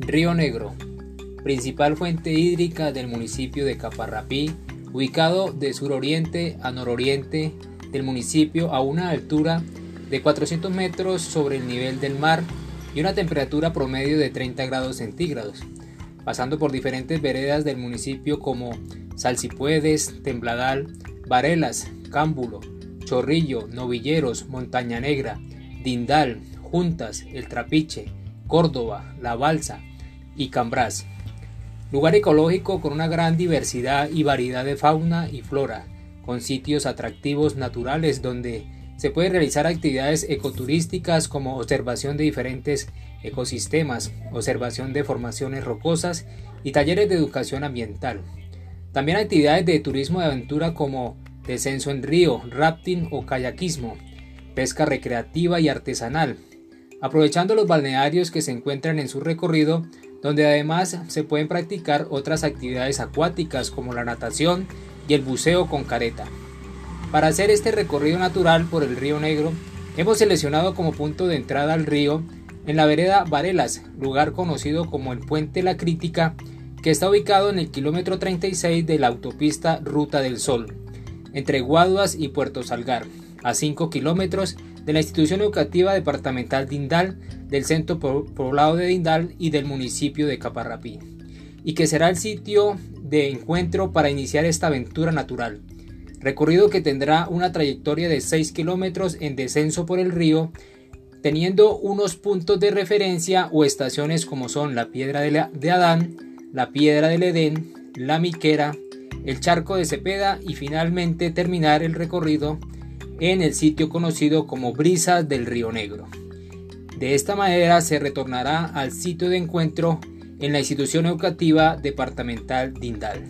Río Negro, principal fuente hídrica del municipio de Caparrapí, ubicado de suroriente a nororiente del municipio a una altura de 400 metros sobre el nivel del mar y una temperatura promedio de 30 grados centígrados, pasando por diferentes veredas del municipio como Salsipuedes, Tembladal, Varelas, Cámbulo, Chorrillo, Novilleros, Montaña Negra, Dindal, Juntas, El Trapiche, Córdoba, La Balsa y Cambrás. Lugar ecológico con una gran diversidad y variedad de fauna y flora, con sitios atractivos naturales donde se pueden realizar actividades ecoturísticas como observación de diferentes ecosistemas, observación de formaciones rocosas y talleres de educación ambiental. También actividades de turismo de aventura como descenso en río, rafting o kayakismo, pesca recreativa y artesanal, aprovechando los balnearios que se encuentran en su recorrido, donde además se pueden practicar otras actividades acuáticas como la natación y el buceo con careta. Para hacer este recorrido natural por el río Negro, hemos seleccionado como punto de entrada al río en la vereda Varelas, lugar conocido como el Puente La Crítica, que está ubicado en el kilómetro 36 de la autopista Ruta del Sol, entre Guaduas y Puerto Salgar, a 5 kilómetros de la institución educativa departamental Dindal, del centro poblado de Dindal y del municipio de Caparrapí, y que será el sitio de encuentro para iniciar esta aventura natural. Recorrido que tendrá una trayectoria de 6 kilómetros en descenso por el río, teniendo unos puntos de referencia o estaciones como son la Piedra de, Adán, la Piedra del Edén, la Miquera, el Charco de Cepeda y finalmente terminar el recorrido en el sitio conocido como Brisas del Río Negro. De esta manera se retornará al sitio de encuentro en la institución educativa departamental Dindal.